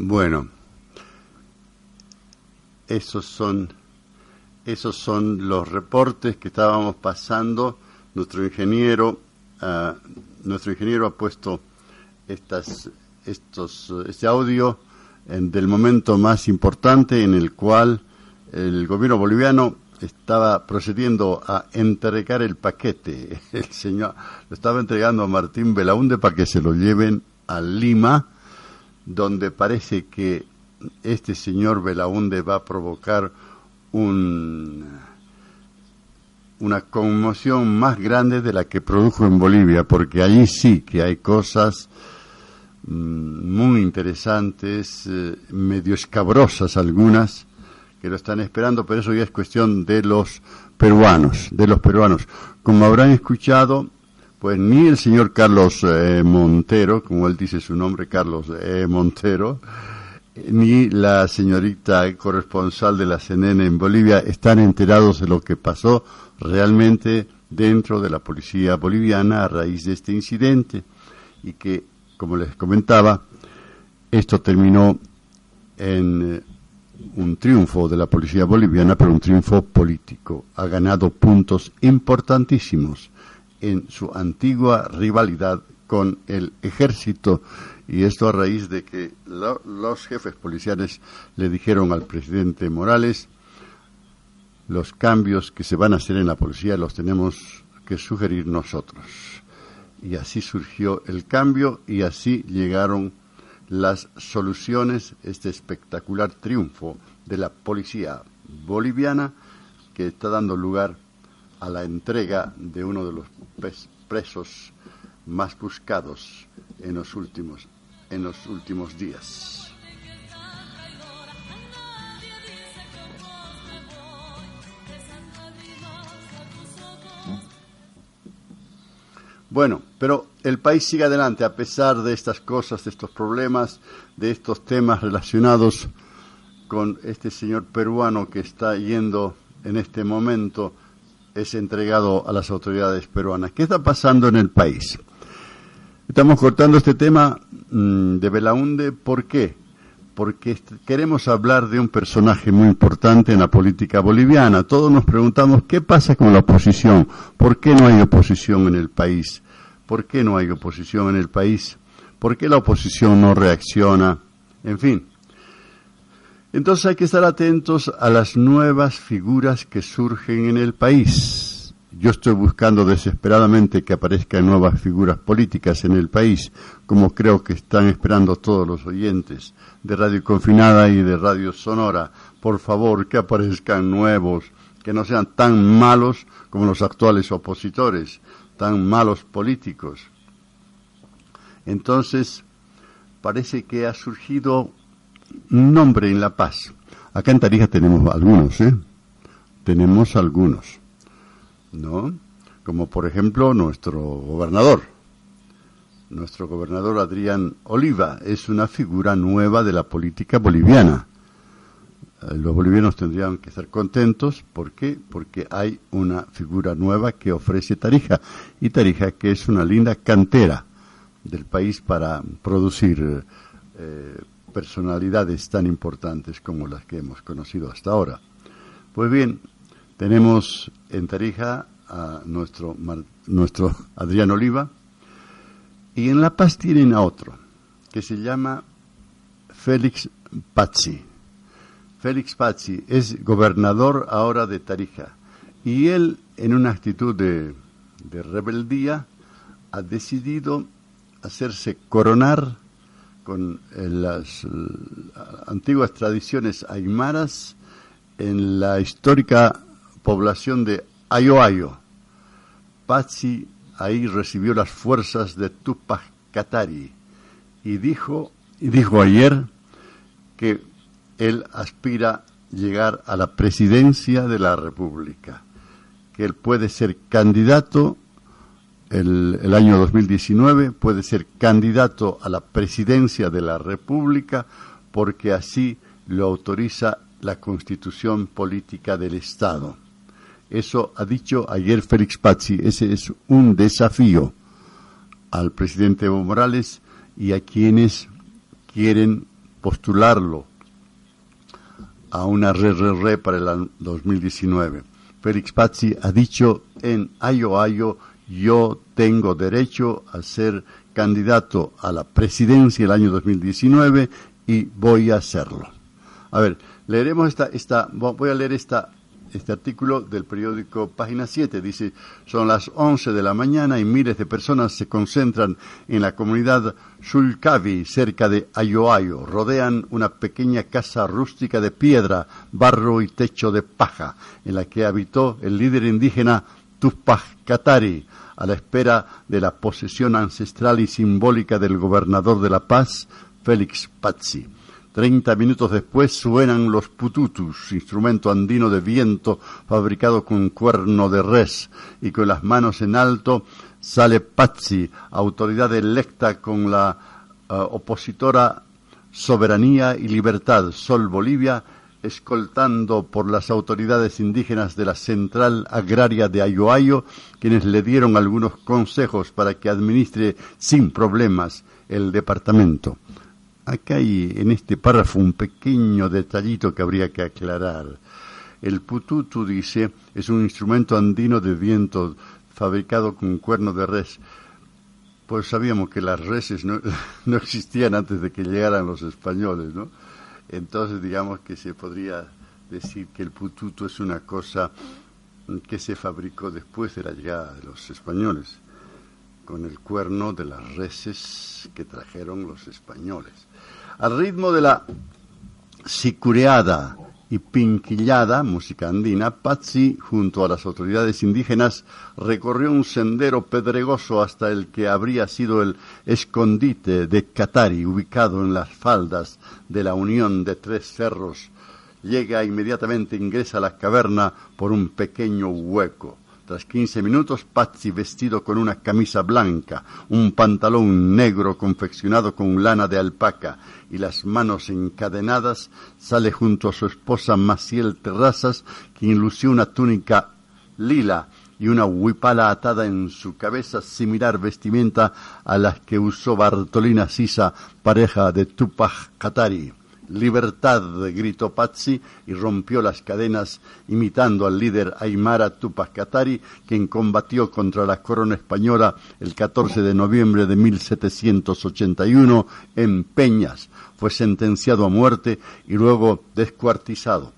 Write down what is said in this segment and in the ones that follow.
Bueno, esos son, esos son los reportes que estábamos pasando. Nuestro ingeniero, uh, nuestro ingeniero ha puesto estas, estos, este audio en, del momento más importante en el cual el gobierno boliviano estaba procediendo a entregar el paquete. El señor lo estaba entregando a Martín Belaunde para que se lo lleven a Lima, donde parece que este señor Belaunde va a provocar un, una conmoción más grande de la que produjo en Bolivia, porque allí sí que hay cosas mm, muy interesantes, eh, medio escabrosas algunas, que lo están esperando, pero eso ya es cuestión de los peruanos, de los peruanos. Como habrán escuchado, pues ni el señor Carlos eh, Montero, como él dice su nombre, Carlos eh, Montero, ni la señorita corresponsal de la CNN en Bolivia están enterados de lo que pasó realmente dentro de la policía boliviana a raíz de este incidente y que, como les comentaba, esto terminó en eh, un triunfo de la policía boliviana, pero un triunfo político. Ha ganado puntos importantísimos en su antigua rivalidad con el ejército y esto a raíz de que los jefes policiales le dijeron al presidente Morales los cambios que se van a hacer en la policía los tenemos que sugerir nosotros. Y así surgió el cambio y así llegaron las soluciones, este espectacular triunfo de la policía boliviana que está dando lugar a la entrega de uno de los presos más buscados en los últimos en los últimos días. Bueno, pero el país sigue adelante a pesar de estas cosas, de estos problemas, de estos temas relacionados con este señor peruano que está yendo en este momento, es entregado a las autoridades peruanas. ¿Qué está pasando en el país? Estamos cortando este tema mm, de Belaunde, ¿por qué? Porque queremos hablar de un personaje muy importante en la política boliviana. Todos nos preguntamos qué pasa con la oposición, por qué no hay oposición en el país. ¿Por qué no hay oposición en el país? ¿Por qué la oposición no reacciona? En fin. Entonces hay que estar atentos a las nuevas figuras que surgen en el país. Yo estoy buscando desesperadamente que aparezcan nuevas figuras políticas en el país, como creo que están esperando todos los oyentes de Radio Confinada y de Radio Sonora. Por favor, que aparezcan nuevos, que no sean tan malos como los actuales opositores tan malos políticos. Entonces, parece que ha surgido nombre en La Paz. Acá en Tarija tenemos algunos, ¿eh? Tenemos algunos, ¿no? Como por ejemplo nuestro gobernador. Nuestro gobernador Adrián Oliva es una figura nueva de la política boliviana. Eh, los bolivianos tendrían que estar contentos. ¿Por qué? Porque hay una figura nueva que ofrece Tarija. Y Tarija, que es una linda cantera del país para producir eh, personalidades tan importantes como las que hemos conocido hasta ahora. Pues bien, tenemos en Tarija a nuestro, nuestro Adrián Oliva y en La Paz tienen a otro que se llama Félix Pazzi. Félix Pazzi es gobernador ahora de Tarija y él, en una actitud de, rebeldía, ha decidido hacerse coronar con eh, las eh, antiguas tradiciones aymaras en la histórica población de Ayoayo. Pazzi ahí recibió las fuerzas de Tupac Katari y dijo, y dijo ayer que él aspira llegar a la presidencia de la República, que él puede ser candidato el, el, año 2019, puede ser candidato a la presidencia de la República, porque así lo autoriza la constitución política del Estado. Eso ha dicho ayer Félix Pazzi, ese es un desafío al presidente Evo Morales y a quienes quieren postularlo a una re, re, re para el 2019. Félix Pazzi ha dicho en Ayo Ayo, yo tengo derecho a ser candidato a la presidencia el año 2019 y voy a hacerlo. A ver, leeremos esta, esta voy a leer esta este artículo del periódico Página 7. Dice, son las 11 de la mañana y miles de personas se concentran en la comunidad Sulcavi, cerca de Ayoayo. Rodean una pequeña casa rústica de piedra, barro y techo de paja, en la que habitó el líder indígena Tupac Katari, a la espera de la posesión ancestral y simbólica del gobernador de La Paz, Félix Pazzi. Treinta minutos después suenan los pututus, instrumento andino de viento fabricado con cuerno de res, y con las manos en alto sale Pazzi, autoridad electa con la eh, opositora Soberanía y Libertad, Sol Bolivia, escoltando por las autoridades indígenas de la Central Agraria de Ayoayo, quienes le dieron algunos consejos para que administre sin problemas el departamento acá hay en este párrafo un pequeño detallito que habría que aclarar. El pututu, dice, es un instrumento andino de viento fabricado con cuerno de res. Pues sabíamos que las reses no, no existían antes de que llegaran los españoles, ¿no? Entonces digamos que se podría decir que el pututu es una cosa que se fabricó después de la llegada de los españoles, con el cuerno de las reses que trajeron los españoles. Al ritmo de la sicureada y pinquillada, música andina, Pazzi, junto a las autoridades indígenas, recorrió un sendero pedregoso hasta el que habría sido el escondite de Catari, ubicado en las faldas de la unión de tres cerros. Llega inmediatamente, ingresa a la caverna por un pequeño hueco. Tras quince minutos, Pazzi, vestido con una camisa blanca, un pantalón negro confeccionado con lana de alpaca y las manos encadenadas, sale junto a su esposa Maciel Terrazas, quien lució una túnica lila y una huipala atada en su cabeza, similar vestimenta a las que usó Bartolina Sisa, pareja de Tupac Katari. Libertad, gritó Pazzi y rompió las cadenas imitando al líder Aymara Tupac Katari, quien combatió contra la corona española el 14 de noviembre de 1781 en Peñas. Fue sentenciado a muerte y luego descuartizado.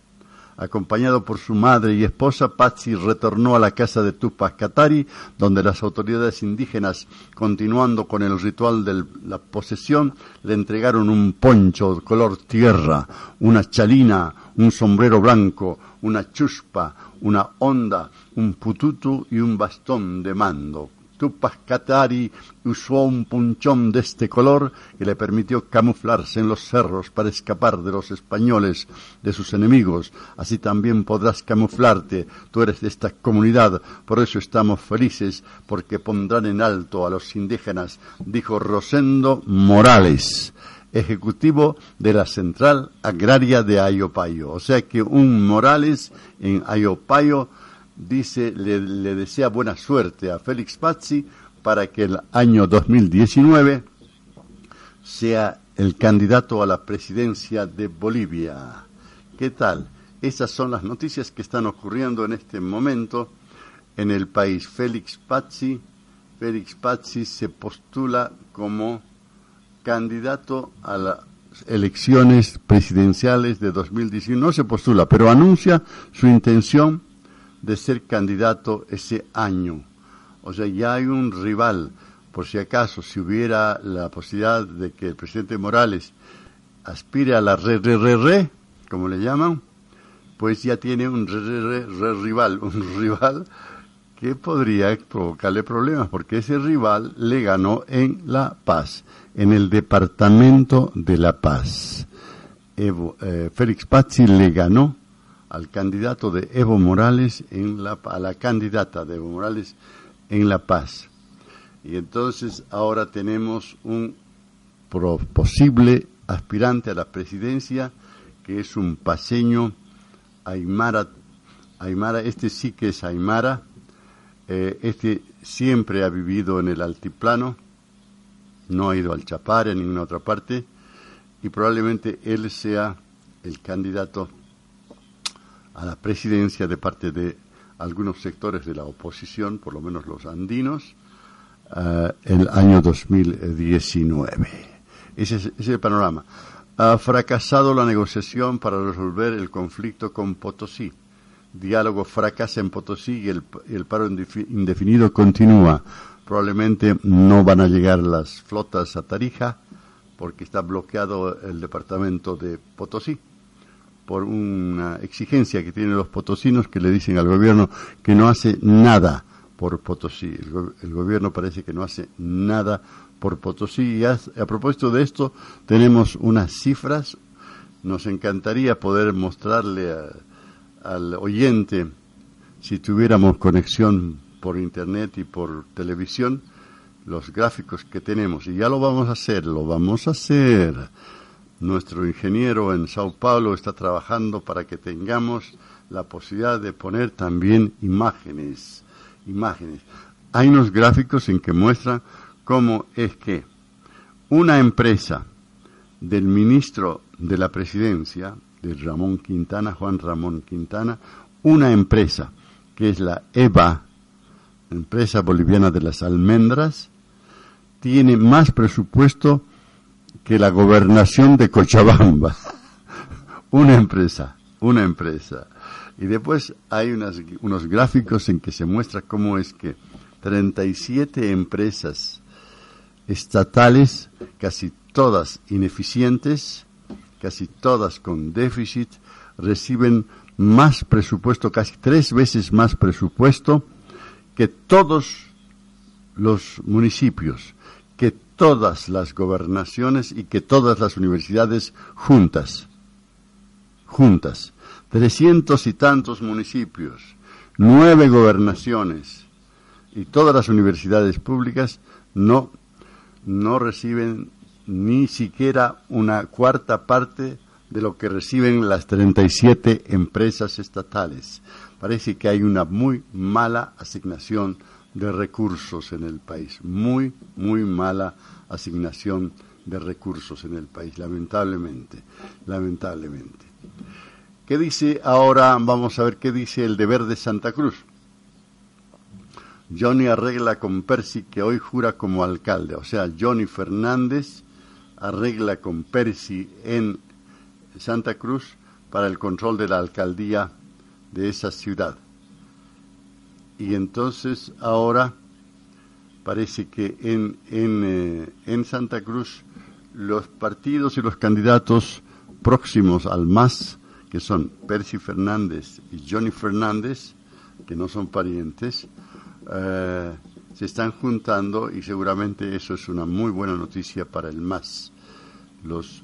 Acompañado por su madre y esposa, Pazzi retornó a la casa de Tupac Katari, donde las autoridades indígenas, continuando con el ritual de la posesión, le entregaron un poncho color tierra, una chalina, un sombrero blanco, una chuspa, una onda, un pututu y un bastón de mando. Tupac Katari usó un punchón de este color que le permitió camuflarse en los cerros para escapar de los españoles, de sus enemigos. Así también podrás camuflarte. Tú eres de esta comunidad, por eso estamos felices, porque pondrán en alto a los indígenas, dijo Rosendo Morales ejecutivo de la Central Agraria de Ayopayo. O sea que un Morales en Ayopayo dice, le, desea buena suerte a Félix Pazzi para que el año 2019 sea el candidato a la presidencia de Bolivia. ¿Qué tal? Esas son las noticias que están ocurriendo en este momento en el país. Félix Pazzi, Félix Pazzi se postula como candidato a las elecciones presidenciales de 2019. No se postula, pero anuncia su intención de ser candidato ese año. O sea, ya hay un rival. Por si acaso, si hubiera la posibilidad de que el presidente Morales aspire a la re, re, re, re, como le llaman, pues ya tiene un re, re, re, rival, un rival que podría provocarle problemas, porque ese rival le ganó en La Paz, en el departamento de La Paz. Evo, eh, Félix Pazzi le ganó al candidato de Evo Morales en la, a la candidata de Evo Morales en La Paz. Y entonces ahora tenemos un posible aspirante a la presidencia que es un paseño Aymara, Aymara este sí que es Aymara, eh, este siempre ha vivido en el altiplano, no ha ido al Chapare, en ninguna otra parte, y probablemente él sea el candidato a la presidencia de parte de algunos sectores de la oposición, por lo menos los andinos, uh, el año 2019. Ese es, ese es el panorama. Ha fracasado la negociación para resolver el conflicto con Potosí. Diálogo fracasa en Potosí y el paro indefinido continúa. Probablemente no van a llegar las flotas a Tarija porque está bloqueado el departamento de Potosí por una exigencia que tienen los potosinos que le dicen al gobierno que no hace nada por Potosí. El, go el gobierno parece que no hace nada por Potosí. Y a, propósito de esto, tenemos unas cifras. Nos encantaría poder mostrarle al oyente, si tuviéramos conexión por Internet y por televisión, los gráficos que tenemos. Y ya lo vamos a hacer, lo vamos a hacer nuestro ingeniero en Sao Paulo está trabajando para que tengamos la posibilidad de poner también imágenes. Imágenes. Hay unos gráficos en que muestran cómo es que una empresa del ministro de la presidencia, de Ramón Quintana, Juan Ramón Quintana, una empresa que es la EBA, empresa boliviana de las almendras, tiene más presupuesto que la gobernación de Cochabamba. una empresa, una empresa. Y después hay unos gráficos en que se muestra cómo es que 37 empresas estatales, casi todas ineficientes, casi todas con déficit, reciben más presupuesto, casi tres veces más presupuesto que todos los municipios todas las gobernaciones y que todas las universidades juntas, juntas, trescientos y tantos municipios, nueve gobernaciones y todas las universidades públicas no, no reciben ni siquiera una cuarta parte de lo que reciben las 37 empresas estatales. Parece que hay una muy mala asignación de recursos en el país, muy, muy mala asignación de recursos en el país, lamentablemente, lamentablemente. ¿Qué dice ahora? Vamos a ver qué dice el deber de Santa Cruz. Johnny arregla con Percy que hoy jura como alcalde, o sea, Johnny Fernández arregla con Percy en Santa Cruz para el control de la alcaldía de esa ciudad. Y entonces ahora parece que en, en, eh, en Santa Cruz los partidos y los candidatos próximos al MAS, que son Percy Fernández y Johnny Fernández, que no son parientes, eh, se están juntando y seguramente eso es una muy buena noticia para el MAS. Los,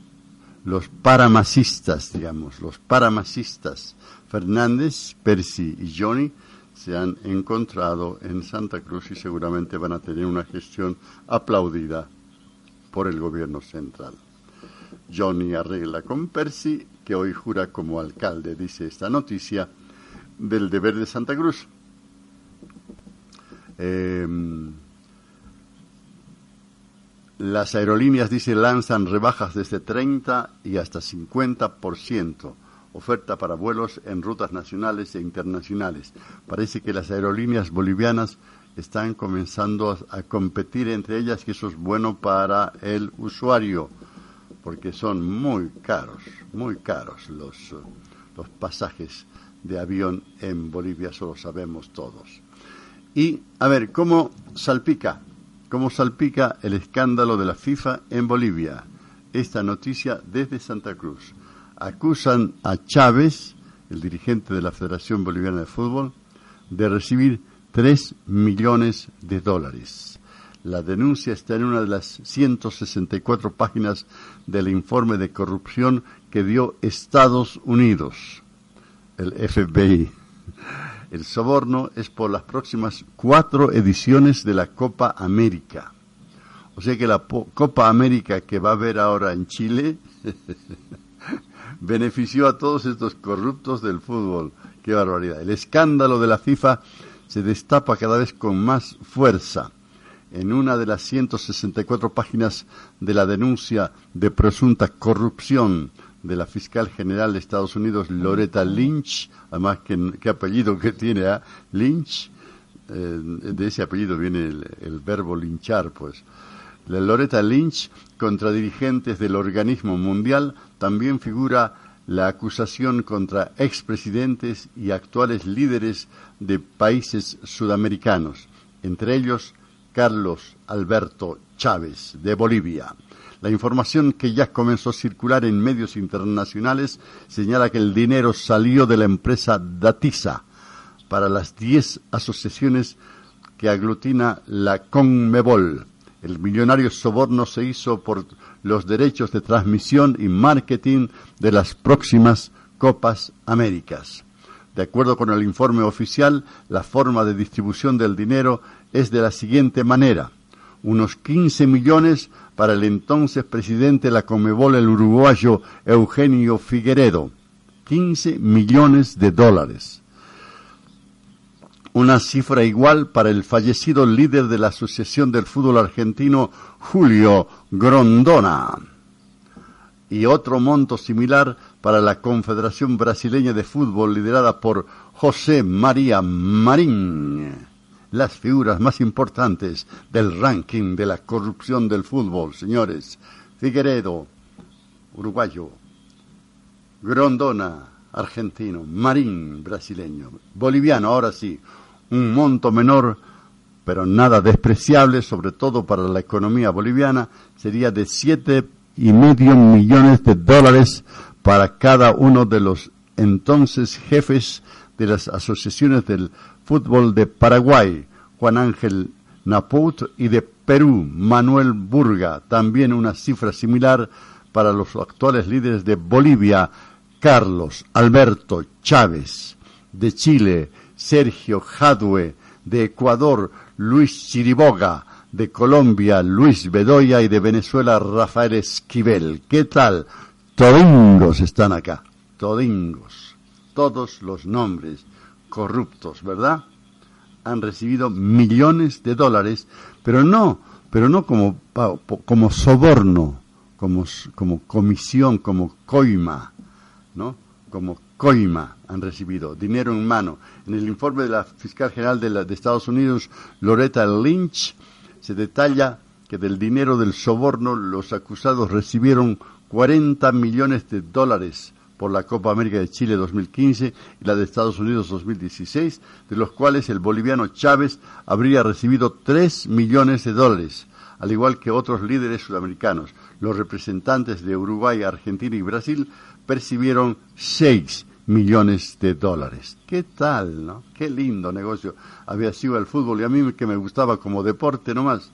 los paramasistas, digamos, los paramasistas, Fernández, Percy y Johnny, se han encontrado en Santa Cruz y seguramente van a tener una gestión aplaudida por el gobierno central. Johnny arregla con Percy, que hoy jura como alcalde, dice esta noticia del deber de Santa Cruz. Eh, las aerolíneas, dice, lanzan rebajas desde 30 y hasta 50% oferta para vuelos en rutas nacionales e internacionales. Parece que las aerolíneas bolivianas están comenzando a, competir entre ellas y eso es bueno para el usuario, porque son muy caros, muy caros los, los pasajes de avión en Bolivia, eso lo sabemos todos. Y, a ver, ¿cómo salpica? ¿Cómo salpica el escándalo de la FIFA en Bolivia? Esta noticia desde Santa Cruz acusan a Chávez, el dirigente de la Federación Boliviana de Fútbol, de recibir 3 millones de dólares. La denuncia está en una de las 164 páginas del informe de corrupción que dio Estados Unidos, el FBI. El soborno es por las próximas cuatro ediciones de la Copa América. O sea que la Copa América que va a haber ahora en Chile benefició a todos estos corruptos del fútbol. Qué barbaridad. El escándalo de la FIFA se destapa cada vez con más fuerza. en una de las 164 páginas de la denuncia de presunta corrupción de la fiscal general de Estados Unidos, Loretta Lynch, además, ¿qué, apellido que tiene? ah? Lynch, eh, de ese apellido viene el, verbo linchar, pues. La Loretta Lynch, contra dirigentes del organismo mundial, también figura la acusación contra expresidentes y actuales líderes de países sudamericanos, entre ellos Carlos Alberto Chávez, de Bolivia. La información que ya comenzó a circular en medios internacionales señala que el dinero salió de la empresa Datisa para las 10 asociaciones que aglutina la CONMEBOL. El millonario soborno se hizo por los derechos de transmisión y marketing de las próximas Copas Américas. De acuerdo con el informe oficial, la forma de distribución del dinero es de la siguiente manera. Unos 15 millones para el entonces presidente de la Comebol, el uruguayo Eugenio Figueredo. 15 millones de dólares. Una cifra igual para el fallecido líder de la Asociación del Fútbol Argentino, Julio Grondona. Y otro monto similar para la Confederación Brasileña de Fútbol liderada por José María Marín las figuras más importantes del ranking de la corrupción del fútbol, señores. Figueredo, uruguayo. Grondona, argentino. Marín, brasileño. Boliviano, ahora sí. Un monto menor, pero nada despreciable, sobre todo para la economía boliviana, sería de siete y medio millones de dólares para cada uno de los entonces jefes de las asociaciones del fútbol de Paraguay, Juan Ángel Naput, y de Perú, Manuel Burga, también una cifra similar para los actuales líderes de Bolivia, Carlos Alberto Chávez, de Chile, Sergio Jadue, de Ecuador, Luis Chiriboga, de Colombia, Luis Bedoya y de Venezuela, Rafael Esquivel. ¿Qué tal? Todingos están acá, todingos, todos los nombres corruptos, ¿verdad? Han recibido millones de dólares, pero no, pero no como, como soborno, como, como comisión, como coima, ¿no? Como coima han recibido, dinero en mano. En el informe de la fiscal general de, de Estados Unidos, Loretta Lynch, se detalla que del dinero del soborno los acusados recibieron 40 millones de dólares por la Copa América de Chile 2015 y la de Estados Unidos 2016, de los cuales el boliviano Chávez habría recibido 3 millones de dólares, al igual que otros líderes sudamericanos. Los representantes de Uruguay, Argentina y Brasil percibieron 6 millones de dólares. ¿Qué tal, no? Qué lindo negocio había sido el fútbol y a mí que me gustaba como deporte nomás.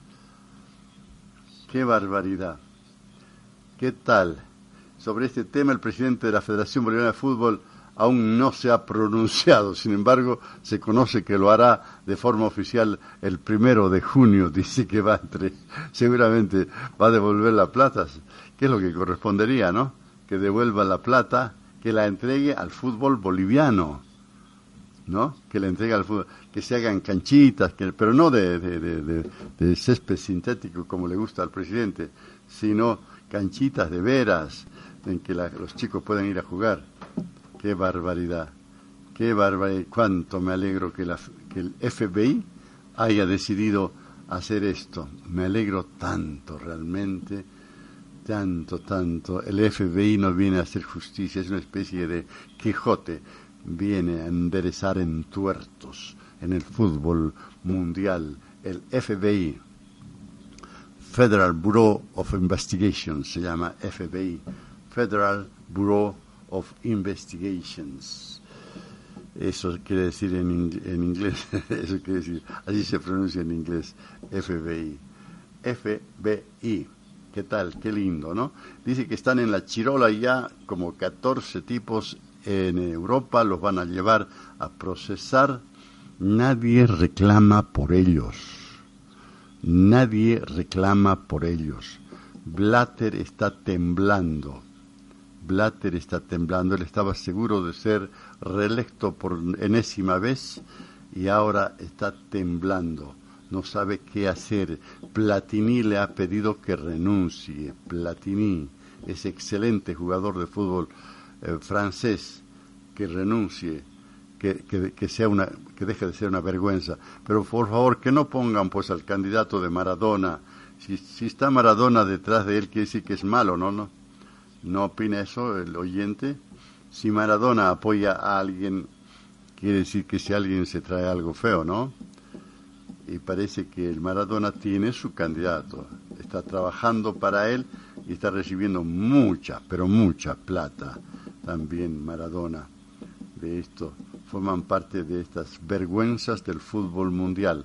Qué barbaridad. ¿Qué tal? Sobre este tema, el presidente de la Federación Boliviana de Fútbol aún no se ha pronunciado. Sin embargo, se conoce que lo hará de forma oficial el primero de junio. Dice que va entre, seguramente va a devolver la plata, que es lo que correspondería, ¿no? Que devuelva la plata, que la entregue al fútbol boliviano, ¿no? Que la entregue al fútbol, que se hagan canchitas, que, pero no de, de, de césped sintético como le gusta al presidente, sino canchitas de veras, en que los chicos puedan ir a jugar. Qué barbaridad, qué barbaridad. Cuánto me alegro que, que el FBI haya decidido hacer esto. Me alegro tanto realmente, tanto, tanto. El FBI no viene a hacer justicia, es una especie de Quijote, viene a enderezar en tuertos en el fútbol mundial. El FBI, Federal Bureau of Investigation, se llama FBI, Federal Bureau of Investigations. Eso quiere decir en, en inglés, eso quiere decir, así se pronuncia en inglés, FBI. FBI. ¿Qué tal? Qué lindo, ¿no? Dice que están en la Chirola ya como 14 tipos en Europa, los van a llevar a procesar. Nadie reclama por ellos. Nadie reclama por ellos. Blatter está temblando. Blatter está temblando. Él estaba seguro de ser reelecto por enésima vez y ahora está temblando. No sabe qué hacer. Platini le ha pedido que renuncie. Platini, ese excelente jugador de fútbol eh, francés, que renuncie, que, que, sea una, que deje de ser una vergüenza. Pero por favor, que no pongan pues al candidato de Maradona. Si, si está Maradona detrás de él, quiere decir que es malo, ¿no? ¿no? ¿No opina eso el oyente? Si Maradona apoya a alguien, quiere decir que si alguien se trae algo feo, ¿no? Y parece que el Maradona tiene su candidato, está trabajando para él y está recibiendo mucha, pero mucha plata también Maradona de esto. Forman parte de estas vergüenzas del fútbol mundial.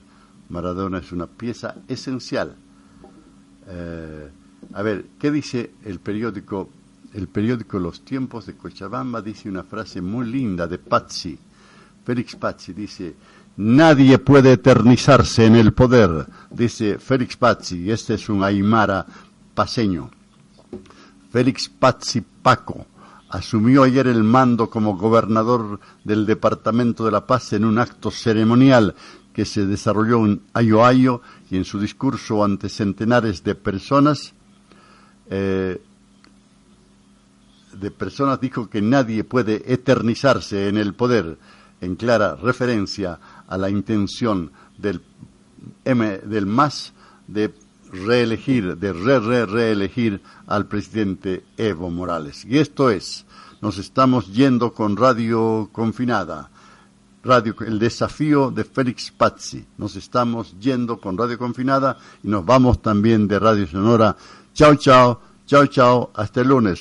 Maradona es una pieza esencial. Eh, a ver, ¿qué dice el periódico el periódico Los Tiempos de Cochabamba dice una frase muy linda de Pazzi. Félix Pazzi dice, nadie puede eternizarse en el poder, dice Félix Pazzi, este es un aymara paseño. Félix Pazzi Paco asumió ayer el mando como gobernador del Departamento de La Paz en un acto ceremonial que se desarrolló en Ayoayo y en su discurso ante centenares de personas eh, de personas dijo que nadie puede eternizarse en el poder, en clara referencia a la intención del, M, del MAS de reelegir, de re, re, reelegir al presidente Evo Morales. Y esto es, nos estamos yendo con Radio Confinada, Radio, el desafío de Félix Pazzi. Nos estamos yendo con Radio Confinada y nos vamos también de Radio Sonora. Chao, chao, chao, chao, hasta el lunes.